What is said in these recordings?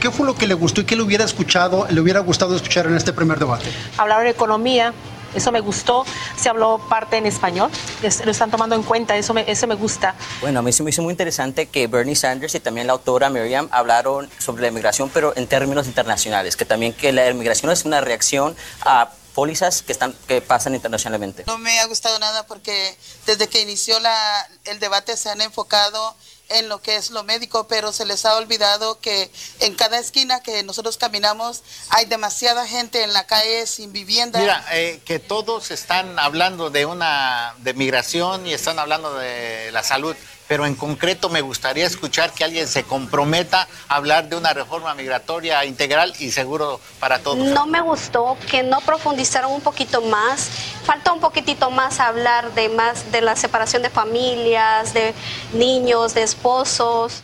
¿Qué fue lo que le gustó y qué le hubiera escuchado, le hubiera gustado escuchar en este primer debate? Hablaron de economía, eso me gustó. Se habló parte en español, lo están tomando en cuenta, eso me, eso me gusta. Bueno, a mí se me hizo muy interesante que Bernie Sanders y también la autora Miriam hablaron sobre la inmigración, pero en términos internacionales, que también que la inmigración es una reacción a pólizas que, están, que pasan internacionalmente. No me ha gustado nada porque desde que inició la, el debate se han enfocado en lo que es lo médico, pero se les ha olvidado que en cada esquina que nosotros caminamos hay demasiada gente en la calle sin vivienda. Mira, eh, que todos están hablando de una de migración y están hablando de la salud, pero en concreto me gustaría escuchar que alguien se comprometa a hablar de una reforma migratoria integral y seguro para todos. No me gustó que no profundizaron un poquito más. Falta un poquitito más hablar de más de la separación de familias, de niños, de esposos.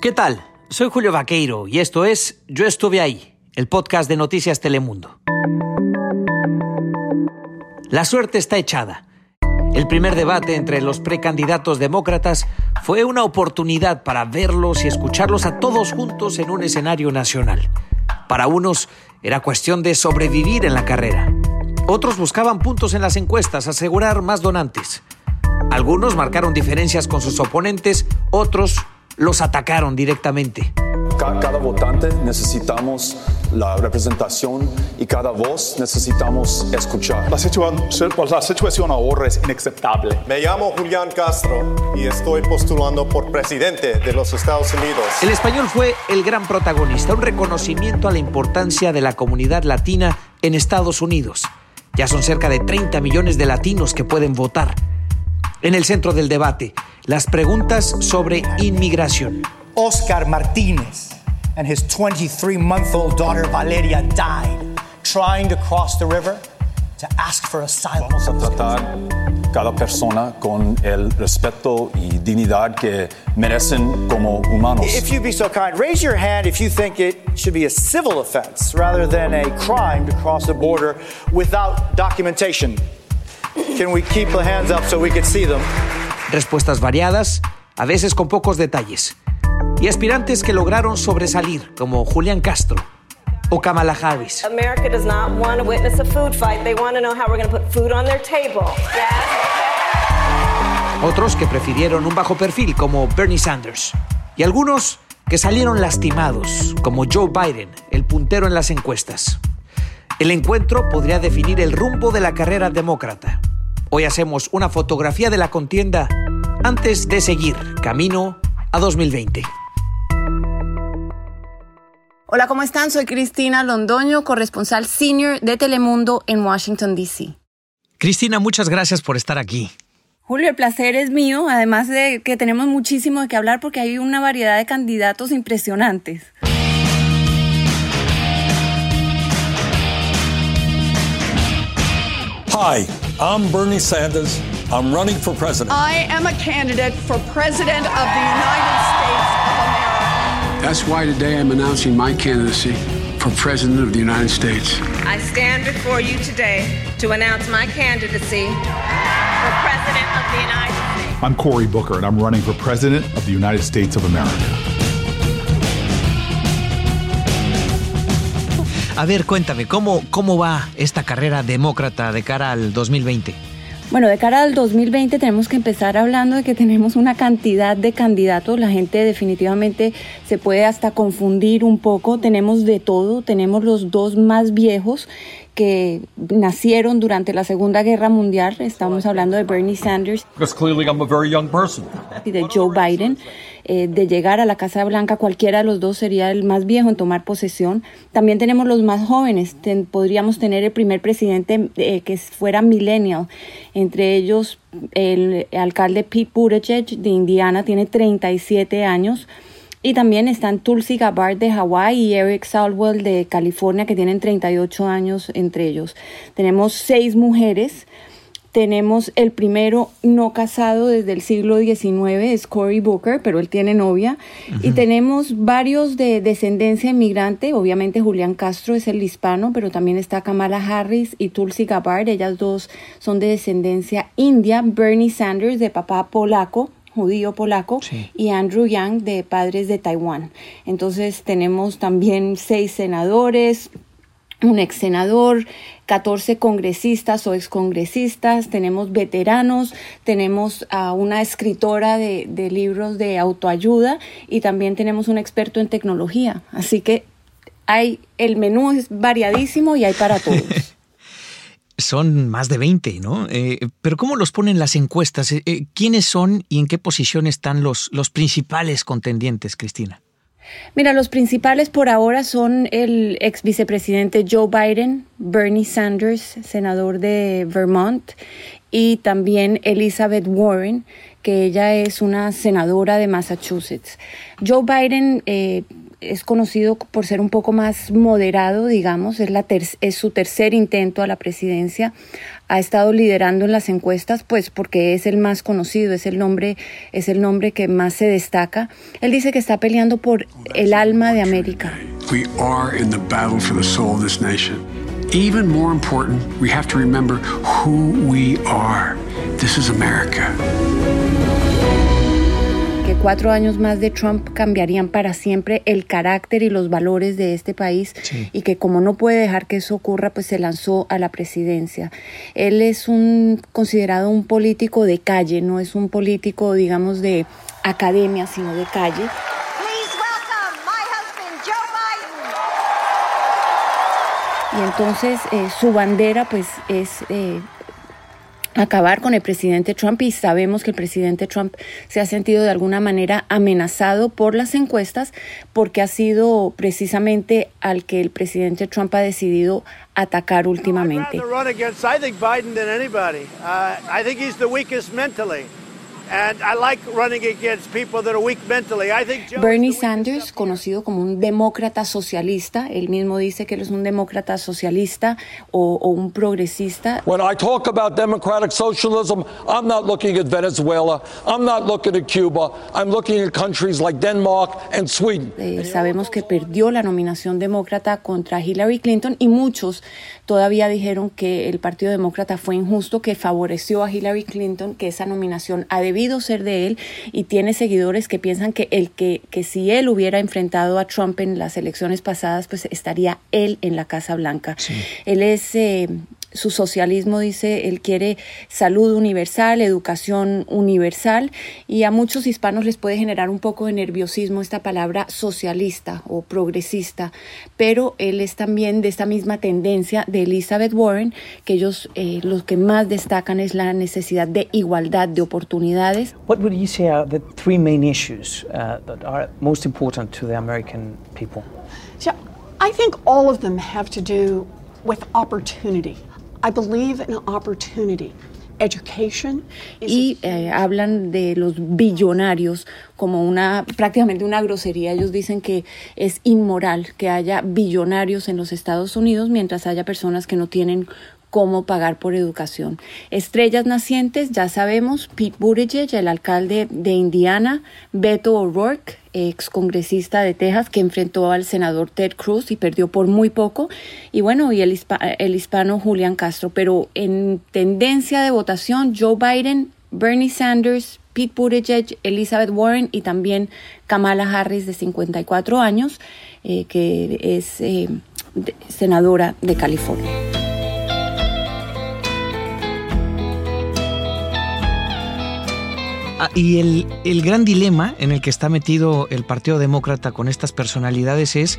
¿Qué tal? Soy Julio Vaqueiro y esto es Yo estuve ahí, el podcast de Noticias Telemundo. La suerte está echada. El primer debate entre los precandidatos demócratas fue una oportunidad para verlos y escucharlos a todos juntos en un escenario nacional. Para unos era cuestión de sobrevivir en la carrera. Otros buscaban puntos en las encuestas, asegurar más donantes. Algunos marcaron diferencias con sus oponentes, otros los atacaron directamente cada, votante necesitamos la representación y cada voz necesitamos escuchar. La situación, la situación ahora es inaceptable. Me llamo Julián Castro y estoy postulando por presidente de los Estados Unidos. El español fue el gran protagonista, un reconocimiento a la importancia de la comunidad latina en Estados Unidos. Ya son cerca de 30 millones de latinos que pueden votar. En el centro del debate, las preguntas sobre inmigración. Oscar Martínez and his 23 month old daughter Valeria died trying to cross the river to ask for asylum. Vamos a tratar cada persona con el respeto y dignidad que merecen como humanos. If you'd be so kind, raise your hand if you think it should be a civil offense rather than a crime to cross the border without documentation. Can we keep the hands up so we can see them? Respuestas variadas, a veces con pocos detalles y aspirantes que lograron sobresalir, como Julián Castro o Kamala Harris. America does not want to witness a food fight. They want to know how we're going to put food on their table. Otros que prefirieron un bajo perfil, como Bernie Sanders. Y algunos que salieron lastimados, como Joe Biden, el puntero en las encuestas. El encuentro podría definir el rumbo de la carrera demócrata. Hoy hacemos una fotografía de la contienda antes de seguir camino a 2020. Hola, ¿cómo están? Soy Cristina Londoño, corresponsal senior de Telemundo en Washington, D.C. Cristina, muchas gracias por estar aquí. Julio, el placer es mío, además de que tenemos muchísimo de qué hablar porque hay una variedad de candidatos impresionantes. Hi, I'm Bernie Sanders. I'm running for president. I am a candidate for president of the United States of America. That's why today I'm announcing my candidacy for president of the United States. I stand before you today to announce my candidacy for president of the United States. I'm Cory Booker, and I'm running for president of the United States of America. A ver, cuéntame, ¿cómo, ¿cómo va esta carrera demócrata de cara al 2020? Bueno, de cara al 2020 tenemos que empezar hablando de que tenemos una cantidad de candidatos. La gente definitivamente se puede hasta confundir un poco. Tenemos de todo. Tenemos los dos más viejos que nacieron durante la Segunda Guerra Mundial. Estamos hablando de Bernie Sanders y de Joe Biden. Eh, de llegar a la Casa Blanca, cualquiera de los dos sería el más viejo en tomar posesión. También tenemos los más jóvenes, podríamos tener el primer presidente eh, que fuera millennial, entre ellos el alcalde Pete Buttigieg de Indiana, tiene 37 años. Y también están Tulsi Gabbard de Hawái y Eric Salwell de California, que tienen 38 años entre ellos. Tenemos seis mujeres tenemos el primero no casado desde el siglo XIX, es Cory Booker, pero él tiene novia. Y tenemos varios de descendencia inmigrante, obviamente Julián Castro es el hispano, pero también está Kamala Harris y Tulsi Gabbard, ellas dos son de descendencia india. Bernie Sanders, de papá polaco, judío polaco, y Andrew Yang, de padres de Taiwán. Entonces tenemos también seis senadores, un ex senador, 14 congresistas o excongresistas, tenemos veteranos, tenemos a una escritora de, de, libros de autoayuda y también tenemos un experto en tecnología. Así que hay, el menú es variadísimo y hay para todos. Son más de 20, ¿no? Eh, pero ¿cómo los ponen las encuestas? Eh, eh, ¿Quiénes son y en qué posición están los, los principales contendientes, Cristina? Mira, los principales por ahora son el ex vicepresidente Joe Biden, Bernie Sanders, senador de Vermont, y también Elizabeth Warren, que ella es una senadora de Massachusetts. Joe Biden eh, es conocido por ser un poco más moderado, digamos, es, la es su tercer intento a la presidencia. Ha estado liderando en las encuestas, pues porque es el más conocido, es el nombre, es el nombre que más se destaca. Él dice que está peleando por el alma de América. We are in the battle for the soul of this nation. Even more important, we have to remember who we are. This is America cuatro años más de Trump cambiarían para siempre el carácter y los valores de este país sí. y que como no puede dejar que eso ocurra, pues se lanzó a la presidencia. Él es un considerado un político de calle, no es un político, digamos, de academia, sino de calle. Y entonces eh, su bandera pues es eh, acabar con el presidente Trump y sabemos que el presidente Trump se ha sentido de alguna manera amenazado por las encuestas porque ha sido precisamente al que el presidente Trump ha decidido atacar últimamente. Bernie Sanders, conocido como un demócrata socialista, él mismo dice que él es un demócrata socialista o, o un progresista. When I talk about democratic socialism, I'm not looking at Venezuela, I'm not looking at Cuba, I'm looking at countries like Denmark and Sweden. Eh, sabemos que perdió la nominación demócrata contra Hillary Clinton y muchos todavía dijeron que el Partido Demócrata fue injusto, que favoreció a Hillary Clinton, que esa nominación ha debido ser de él y tiene seguidores que piensan que el que, que si él hubiera enfrentado a Trump en las elecciones pasadas, pues estaría él en la Casa Blanca. Sí. Él es eh, su socialismo dice, él quiere salud universal, educación universal y a muchos hispanos les puede generar un poco de nerviosismo esta palabra socialista o progresista, pero él es también de esta misma tendencia de Elizabeth Warren, que ellos eh, los que más destacan es la necesidad de igualdad de oportunidades. What would you say are the three main issues uh, that are most important to the American people? I think all of them have to do with opportunity. I believe in opportunity. Education y eh, hablan de los billonarios como una prácticamente una grosería. Ellos dicen que es inmoral que haya billonarios en los Estados Unidos mientras haya personas que no tienen cómo pagar por educación. Estrellas nacientes, ya sabemos, Pete Buttigieg, el alcalde de Indiana, Beto O'Rourke, ex congresista de Texas, que enfrentó al senador Ted Cruz y perdió por muy poco, y bueno, y el, hispa el hispano Julián Castro. Pero en tendencia de votación, Joe Biden, Bernie Sanders, Pete Buttigieg, Elizabeth Warren y también Kamala Harris, de 54 años, eh, que es eh, senadora de California. Ah, y el, el, gran dilema en el que está metido el Partido Demócrata con estas personalidades es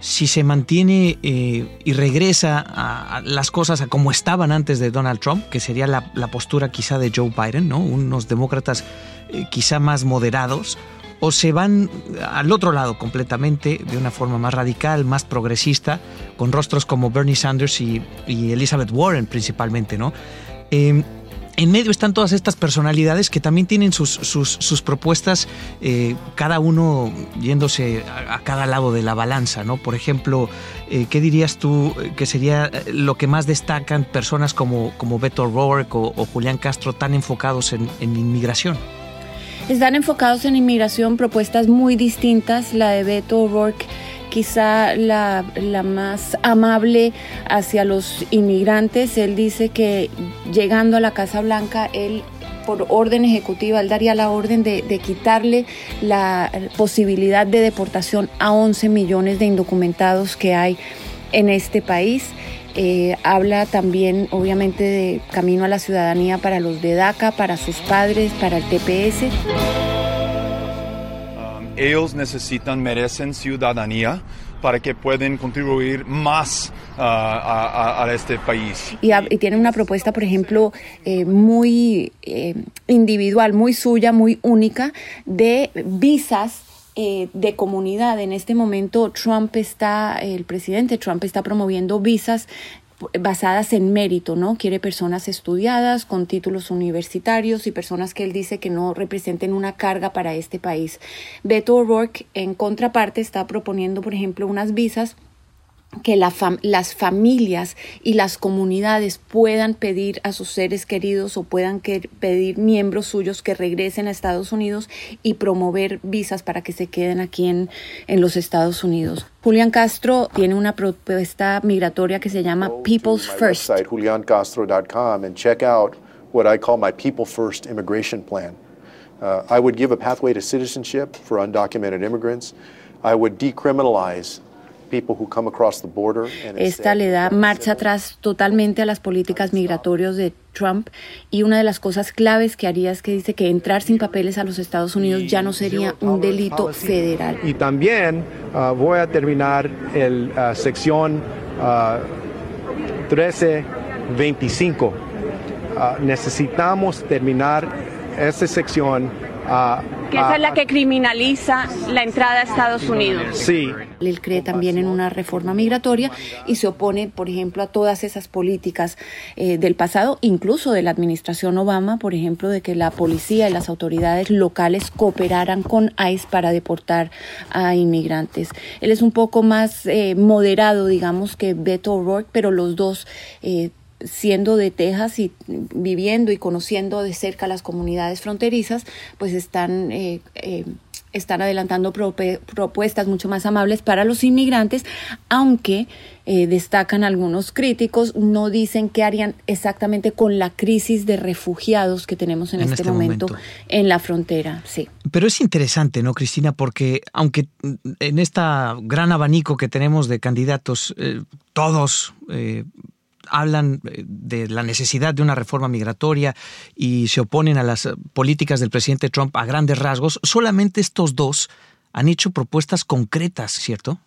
si se mantiene eh, y regresa a, las cosas a como estaban antes de Donald Trump, que sería la, la postura quizá de Joe Biden, ¿no? unos demócratas eh, quizá más moderados, o se van al otro lado completamente, de una forma más radical, más progresista, con rostros como Bernie Sanders y, Elizabeth Warren principalmente, ¿no? Eh, en medio están todas estas personalidades que también tienen sus, sus, propuestas, eh, cada uno yéndose a, a, cada lado de la balanza, ¿no? Por ejemplo, eh, ¿qué dirías tú que sería lo que más destacan personas como, como Beto O'Rourke o, o, Julián Castro tan enfocados en, en inmigración? Están enfocados en inmigración, propuestas muy distintas. La de Beto O'Rourke quizá la, la, más amable hacia los inmigrantes. Él dice que llegando a la Casa Blanca, él por orden ejecutiva, él daría la orden de, de quitarle la posibilidad de deportación a 11 millones de indocumentados que hay en este país. Eh, habla también, obviamente, de camino a la ciudadanía para los de DACA, para sus padres, para el TPS. Ellos necesitan, merecen ciudadanía para que puedan contribuir más a, a- a este país. y, hab- y tiene una propuesta, por ejemplo, eh, muy eh, individual, muy suya, muy única, de visas eh, de comunidad. En este momento Trump está, el presidente Trump está promoviendo visas basadas en mérito, ¿no? Quiere personas estudiadas, con títulos universitarios y personas que él dice que no representen una carga para este país. Beto O'Rourke, en contraparte, está proponiendo, por ejemplo, unas visas que la fam- las familias y las comunidades puedan pedir a sus seres queridos o puedan que- pedir miembros suyos que regresen a Estados Unidos y promover visas para que se queden aquí en, en los Estados Unidos. Julián Castro tiene una propuesta migratoria que se llama People's First. juliancastro.com, and check out what I call my People First immigration plan. Uh, I would give a pathway to citizenship for undocumented immigrants. I would decriminalize people who come across the border. And Esta le da marcha atrás totalmente a las políticas migratorias de Trump y una de las cosas claves que haría es que dice que entrar sin papeles a los Estados Unidos ya no sería un delito federal. Y también ah, voy a terminar el ah, sección ah, 1325. Ah, necesitamos terminar esa sección. Ah, Que esa es la que criminaliza la entrada a Estados Unidos. Sí. Él cree también en una reforma migratoria y se opone, por ejemplo, a todas esas políticas eh, del pasado, incluso de la administración Obama, por ejemplo, de que la policía y las autoridades locales cooperaran con ICE para deportar a inmigrantes. Él es un poco más eh, moderado, digamos, que Beto O'Rourke, pero los dos eh, siendo de Texas y viviendo y conociendo de cerca las comunidades fronterizas, pues están, eh, eh, están adelantando propuestas mucho más amables para los inmigrantes, aunque eh, destacan algunos críticos, no dicen qué harían exactamente con la crisis de refugiados que tenemos en, En este, este momento, momento. en la frontera. Sí. Pero es interesante, ¿no, Cristina? Porque aunque en este gran abanico que tenemos de candidatos, eh, todos eh, hablan eh, de la necesidad de una reforma migratoria y se oponen a las eh, políticas del presidente Trump a grandes rasgos, solamente estos dos han hecho propuestas concretas, ¿cierto?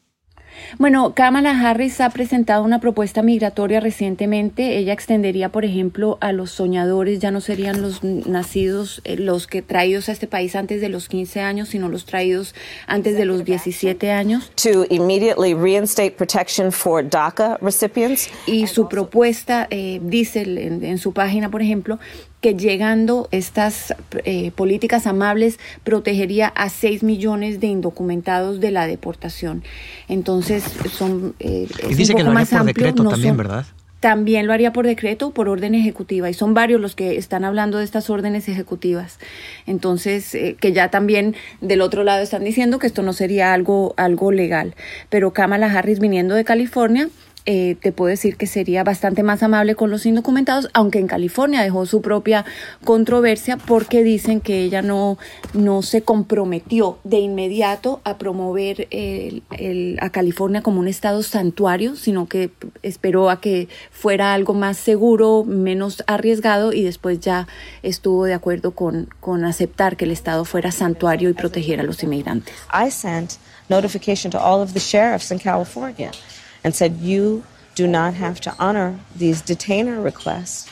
Bueno, Kamala Harris ha presentado una propuesta migratoria recientemente. Ella extendería, por ejemplo, a los soñadores, ya no serían los nacidos, eh, los que traídos a este país antes de los 15 años, sino los traídos antes de los 17 años. To immediately reinstate protection for DACA recipients. Y su propuesta eh, dice en, en su página, por ejemplo, que llegando estas eh, políticas amables protegería a 6 millones de indocumentados de la deportación. Entonces, son... eh, Y dice que lo haría más por amplio, decreto no también, son- ¿verdad? También lo haría por decreto o por orden ejecutiva. Y son varios los que están hablando de estas órdenes ejecutivas. Entonces, eh, que ya también del otro lado están diciendo que esto no sería algo, algo legal. Pero Kamala Harris viniendo de California, eh, te puedo decir que sería bastante más amable con los indocumentados, aunque en California dejó su propia controversia porque dicen que ella no, no se comprometió de inmediato a promover el- a California como un estado santuario, sino que esperó a que fuera algo más seguro, menos arriesgado y después ya estuvo de acuerdo con, con aceptar que el estado fuera santuario y protegiera a los inmigrantes. I sent notification to all of the sheriffs in California and said, you do not have to honor these detainer requests,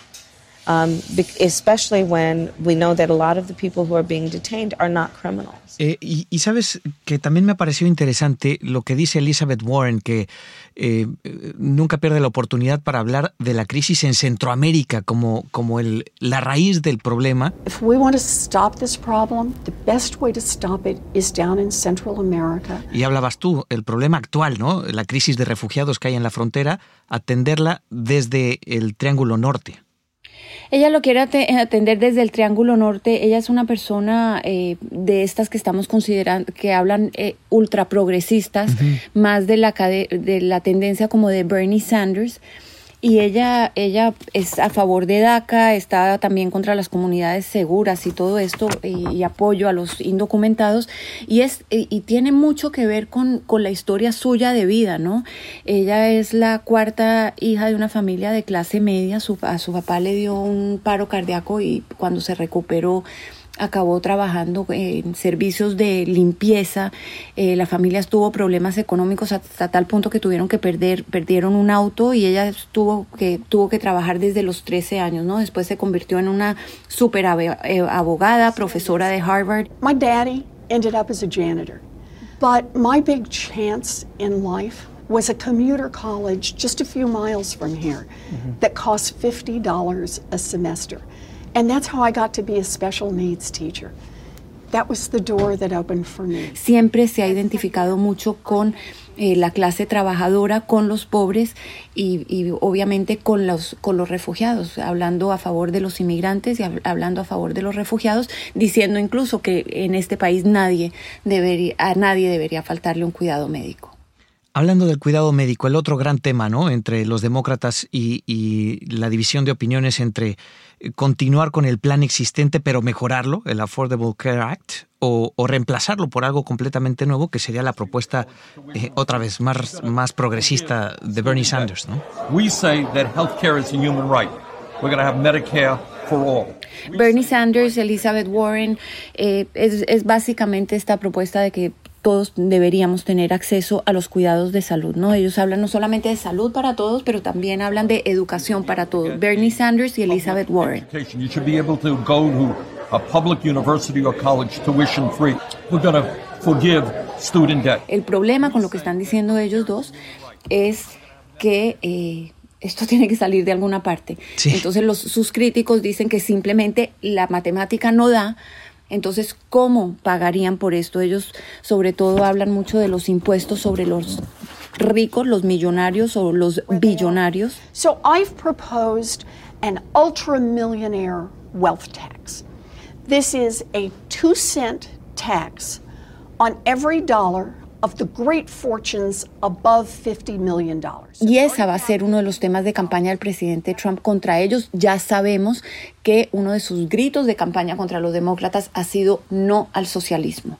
y, y sabes que también me ha parecido interesante lo que dice Elizabeth Warren, que eh, nunca pierde la oportunidad para hablar de la crisis en Centroamérica como, como el, la raíz del problema. If we want to stop this problem, the best way to stop it is down in Central America. Y hablabas tú, el problema actual, ¿no? La crisis de refugiados que hay en la frontera, atenderla desde el Triángulo Norte. Ella lo quiere ate- atender desde el Triángulo Norte. Ella es una persona eh, de estas que estamos considerando, que hablan eh, ultra progresistas, más de la, de la tendencia como de Bernie Sanders. Y ella, ella es a favor de DACA, está también contra las comunidades seguras y todo esto, y, apoyo a los indocumentados, y, es, y, y tiene mucho que ver con, con, la historia suya de vida, ¿no? Ella es la cuarta hija de una familia de clase media, su, a su papá le dio un paro cardíaco y cuando se recuperó, acabó trabajando en servicios de limpieza. Eh, la familia tuvo problemas económicos hasta tal punto que tuvieron que perder, perdieron un auto y ella tuvo que, tuvo que trabajar desde los 13 años, ¿no? Después se convirtió en una super eh, abogada, profesora de Harvard. My daddy ended up as a janitor, but my big chance in life was a commuter college just a few miles from here mm -hmm. that cost $50 a semester. And that's how I got to be a special needs teacher. That was the door that opened for me. Siempre se ha identificado mucho con eh, la clase trabajadora, con los pobres y, y, obviamente con los, con los refugiados, hablando a favor de los inmigrantes y hablando a favor de los refugiados, diciendo incluso que en este país nadie debería, a nadie debería faltarle un cuidado médico. Hablando del cuidado médico, el otro gran tema, ¿no? Entre los demócratas y, y la división de opiniones entre continuar con el plan existente pero mejorarlo, el Affordable Care Act, o, o reemplazarlo por algo completamente nuevo, que sería la propuesta eh, otra vez más, más progresista de Bernie Sanders, ¿no? We say that healthcare is a human right. We're going to have Medicare for all. Bernie Sanders, Elizabeth Warren, eh, es, es básicamente esta propuesta de que todos deberíamos tener acceso a los cuidados de salud, ¿no? Ellos hablan no solamente de salud para todos, pero también hablan de educación para todos. Bernie Sanders y Elizabeth Warren. You should be able to go to a public university or college tuition free. We're going to forgive student debt. El problema con lo que están diciendo ellos dos es que eh, esto tiene que salir de alguna parte. Sí. Entonces los, sus críticos dicen que simplemente la matemática no da entonces, ¿cómo pagarían por esto? Ellos sobre todo hablan mucho de los impuestos sobre los ricos, los millonarios o los billonarios. So I've proposed an ultra millionaire wealth tax. This is a two cent tax on every dollar of the great fortunes above 50 million dollars. Y esa va a ser uno de los temas de campaña del presidente Trump contra ellos. Ya sabemos que uno de sus gritos de campaña contra los demócratas ha sido no al socialismo.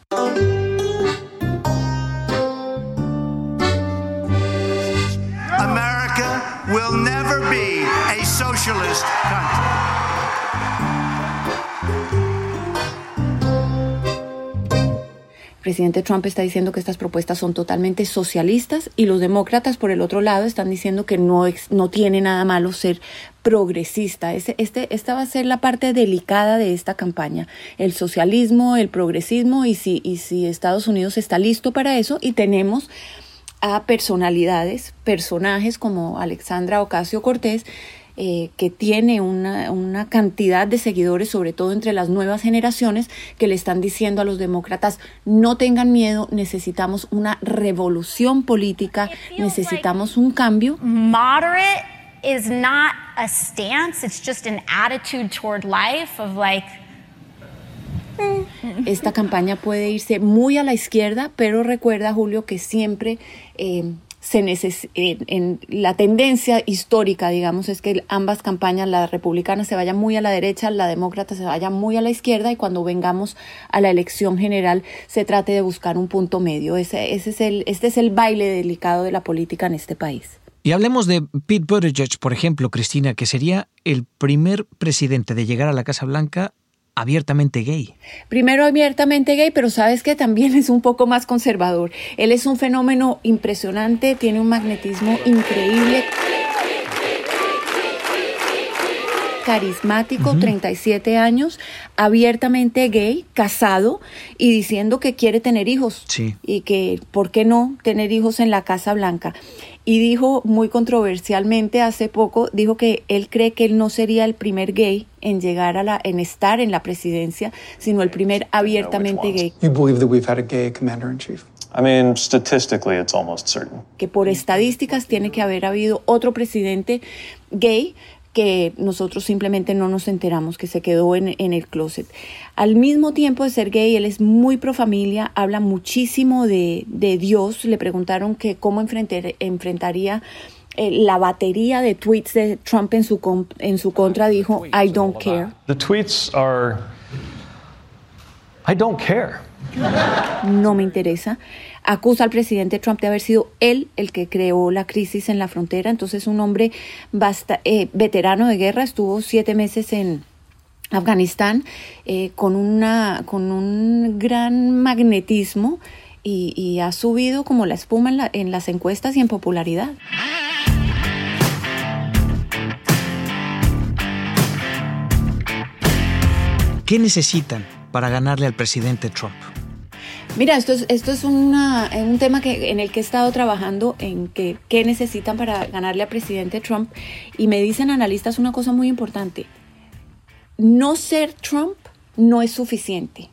America will never be a socialist country. Presidente Trump está diciendo que estas propuestas son totalmente socialistas y los demócratas, por el otro lado, están diciendo que no, no tiene nada malo ser progresista. Este, esta va a ser la parte delicada de esta campaña. El socialismo, el progresismo y si, y si Estados Unidos está listo para eso y tenemos a personalidades, personajes como Alexandra Ocasio Cortés, eh, que tiene una, una, cantidad de seguidores, sobre todo entre las nuevas generaciones, que le están diciendo a los demócratas, no tengan miedo, necesitamos una revolución política, necesitamos un cambio. Moderate is not a stance, it's just an attitude toward life of like, esta campaña puede irse muy a la izquierda, pero recuerda, Julio, que siempre eh, se neces en, la tendencia histórica, digamos, es que ambas campañas, la republicana se vaya muy a la derecha, la demócrata se vaya muy a la izquierda y cuando vengamos a la elección general se trate de buscar un punto medio. Ese, ese es el, este es el baile delicado de la política en este país. Y hablemos de Pete Buttigieg, por ejemplo, Cristina, que sería el primer presidente de llegar a la Casa Blanca abiertamente gay. Primero abiertamente gay, pero sabes que también es un poco más conservador. Él es un fenómeno impresionante, tiene un magnetismo increíble. carismático, uh -huh. 37 años, abiertamente gay, casado y diciendo que quiere tener hijos. Sí. Y que, ¿por qué no tener hijos en la Casa Blanca? Y dijo muy controversialmente hace poco, dijo que él cree que él no sería el primer gay en llegar a la, en estar en la presidencia, sino el primer abiertamente gay. You believe that we've had a gay commander in chief? I mean, statistically, it's almost certain. Que por estadísticas tiene que haber habido otro presidente gay que nosotros simplemente no nos enteramos, que se quedó en, en, el closet. Al mismo tiempo de ser gay, él es muy pro familia, habla muchísimo de, de Dios. Le preguntaron que cómo enfrentar, enfrentaría eh, la batería de tweets de Trump en su, en su contra dijo, I don't care. The tweets are, I don't care. No me interesa. Acusa al presidente Trump de haber sido él el que creó la crisis en la frontera. Entonces, un hombre basta, eh, veterano de guerra, estuvo siete meses en, Afganistán eh, con, una, con un gran magnetismo y, ha subido como la espuma en, en las encuestas y en popularidad. ¿Qué necesitan para ganarle al presidente Trump? Mira, esto es, esto es una, un tema que, en el que he estado trabajando, en que, qué necesitan para ganarle al presidente Trump. Y me dicen analistas una cosa muy importante no ser Trump no es suficiente.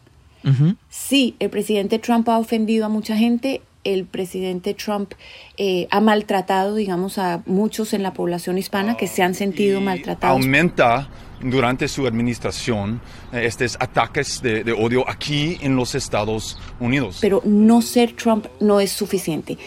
Sí, el presidente Trump ha ofendido a mucha gente, el presidente Trump eh, ha maltratado, digamos, a muchos en la población hispana que se han sentido maltratados. Aumenta durante su administración eh, estos ataques de, de, odio aquí en los Estados Unidos. Pero no ser Trump no es suficiente.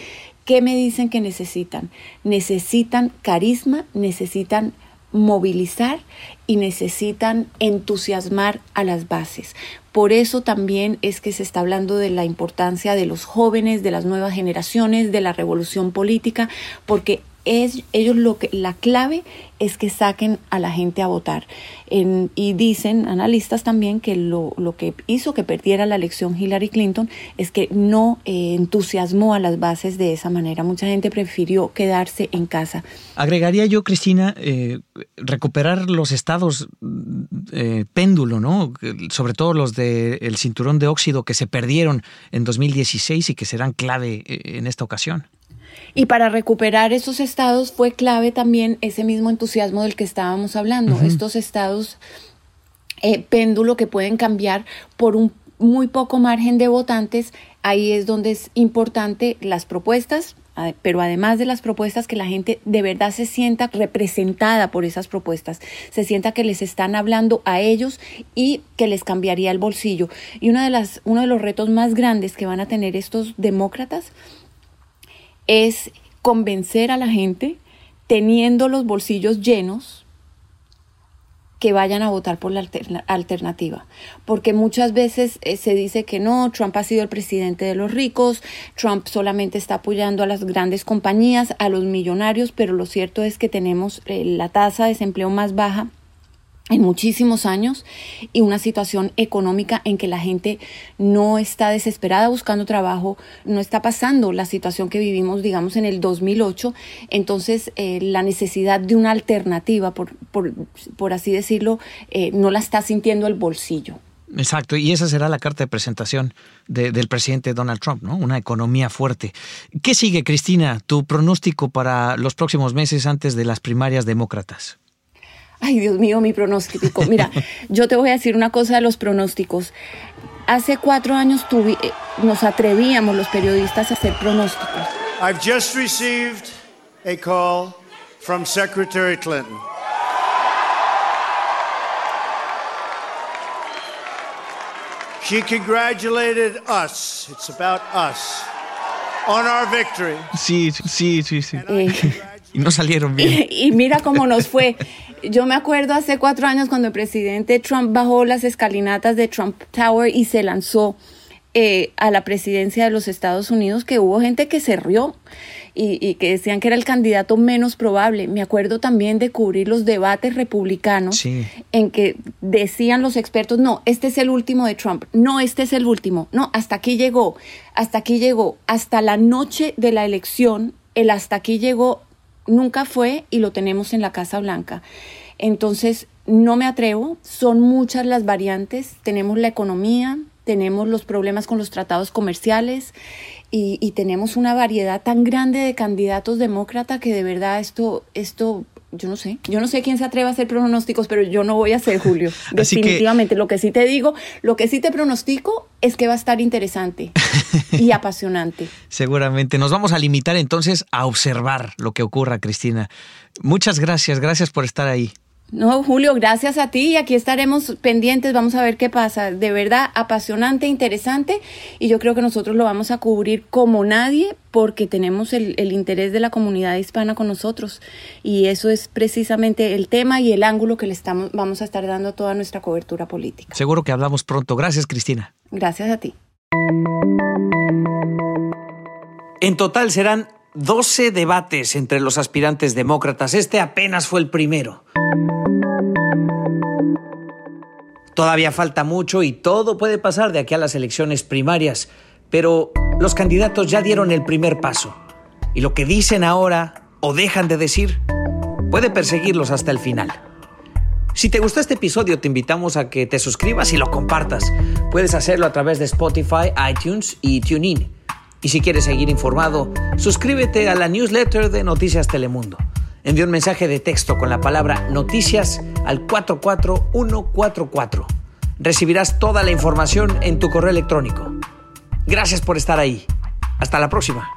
¿Qué me dicen que necesitan? Necesitan carisma, necesitan movilizar y necesitan entusiasmar a las bases. Por eso también es que se está hablando de la importancia de los jóvenes, de las nuevas generaciones, de la revolución política, porque es, ellos lo que la clave es que saquen a la gente a votar. y dicen analistas también que lo, lo, que hizo que perdiera la elección Hillary Clinton es que no eh, entusiasmó a las bases de esa manera. Mucha gente prefirió quedarse en casa. Agregaría yo, Cristina, eh, recuperar los estados eh, péndulo, ¿no? Sobre todo los del cinturón de óxido que se perdieron en 2016 y que serán clave en esta ocasión. Y para recuperar esos estados fue clave también ese mismo entusiasmo del que estábamos hablando, estos estados eh, péndulo que pueden cambiar por un muy poco margen de votantes, ahí es donde es importante las propuestas, pero además de las propuestas, que la gente de verdad se sienta representada por esas propuestas, se sienta que les están hablando a ellos y que les cambiaría el bolsillo. Y una de las, uno de los retos más grandes que van a tener estos demócratas es convencer a la gente teniendo los bolsillos llenos que vayan a votar por la alternativa. Porque muchas veces eh, se dice que no, Trump ha sido el presidente de los ricos, Trump solamente está apoyando a las grandes compañías, a los millonarios, pero lo cierto es que tenemos eh, la tasa de desempleo más baja en muchísimos años y una situación económica en que la gente no está desesperada buscando trabajo, no está pasando la situación que vivimos, digamos, en el 2008. Entonces, eh, la necesidad de una alternativa, por, por, así decirlo, eh, no la está sintiendo el bolsillo. Exacto, y esa será la carta de presentación del presidente Donald Trump, ¿no? Una economía fuerte. ¿Qué sigue, Cristina, tu pronóstico para los próximos meses antes de las primarias demócratas? Ay, Dios mío, mi pronóstico. Mira, yo te voy a decir una cosa de los pronósticos. Hace cuatro años tuvi, eh, nos atrevíamos los periodistas a hacer pronósticos. I've just received a call from Secretary Clinton. She congratulated us. It's about us. On our victory. Sí, sí, sí, sí. Eh, y no salieron bien. Y mira cómo nos fue. Yo me acuerdo hace cuatro años cuando el presidente Trump bajó las escalinatas de Trump Tower y se lanzó eh, a la presidencia de los Estados Unidos, que hubo gente que se rió y, que decían que era el candidato menos probable. Me acuerdo también de cubrir los debates republicanos en que decían los expertos, no, este es el último de Trump, no, este es el último, no, hasta aquí llegó, hasta aquí llegó, hasta la noche de la elección, el hasta aquí llegó nunca fue y lo tenemos en la Casa Blanca. Entonces, no me atrevo, son muchas las variantes, tenemos la economía, tenemos los problemas con los tratados comerciales y, tenemos una variedad tan grande de candidatos demócratas que de verdad esto, esto yo no sé, yo no sé quién se atreve a hacer pronósticos, pero yo no voy a hacer, Julio. Definitivamente, lo que sí te digo, lo que sí te pronostico es que va a estar interesante y apasionante. Seguramente. Nos vamos a limitar entonces a observar lo que ocurra, Cristina. Muchas gracias, gracias por estar ahí. No, Julio, gracias a ti y aquí estaremos pendientes, vamos a ver qué pasa. De verdad, apasionante, interesante y yo creo que nosotros lo vamos a cubrir como nadie porque tenemos el, el, interés de la comunidad hispana con nosotros y eso es precisamente el tema y el ángulo que le estamos, vamos a estar dando a toda nuestra cobertura política. Seguro que hablamos pronto. Gracias, Cristina. Gracias a ti. En total serán 12 debates entre los aspirantes demócratas. Este apenas fue el primero. Todavía falta mucho y todo puede pasar de aquí a las elecciones primarias, pero los candidatos ya dieron el primer paso. Y lo que dicen ahora o dejan de decir puede perseguirlos hasta el final. Si te gustó este episodio, te invitamos a que te suscribas y lo compartas. Puedes hacerlo a través de Spotify, iTunes y TuneIn. Y si quieres seguir informado, suscríbete a la newsletter de Noticias Telemundo. Envía un mensaje de texto con la palabra noticias al 44144. Recibirás toda la información en tu correo electrónico. Gracias por estar ahí. Hasta la próxima.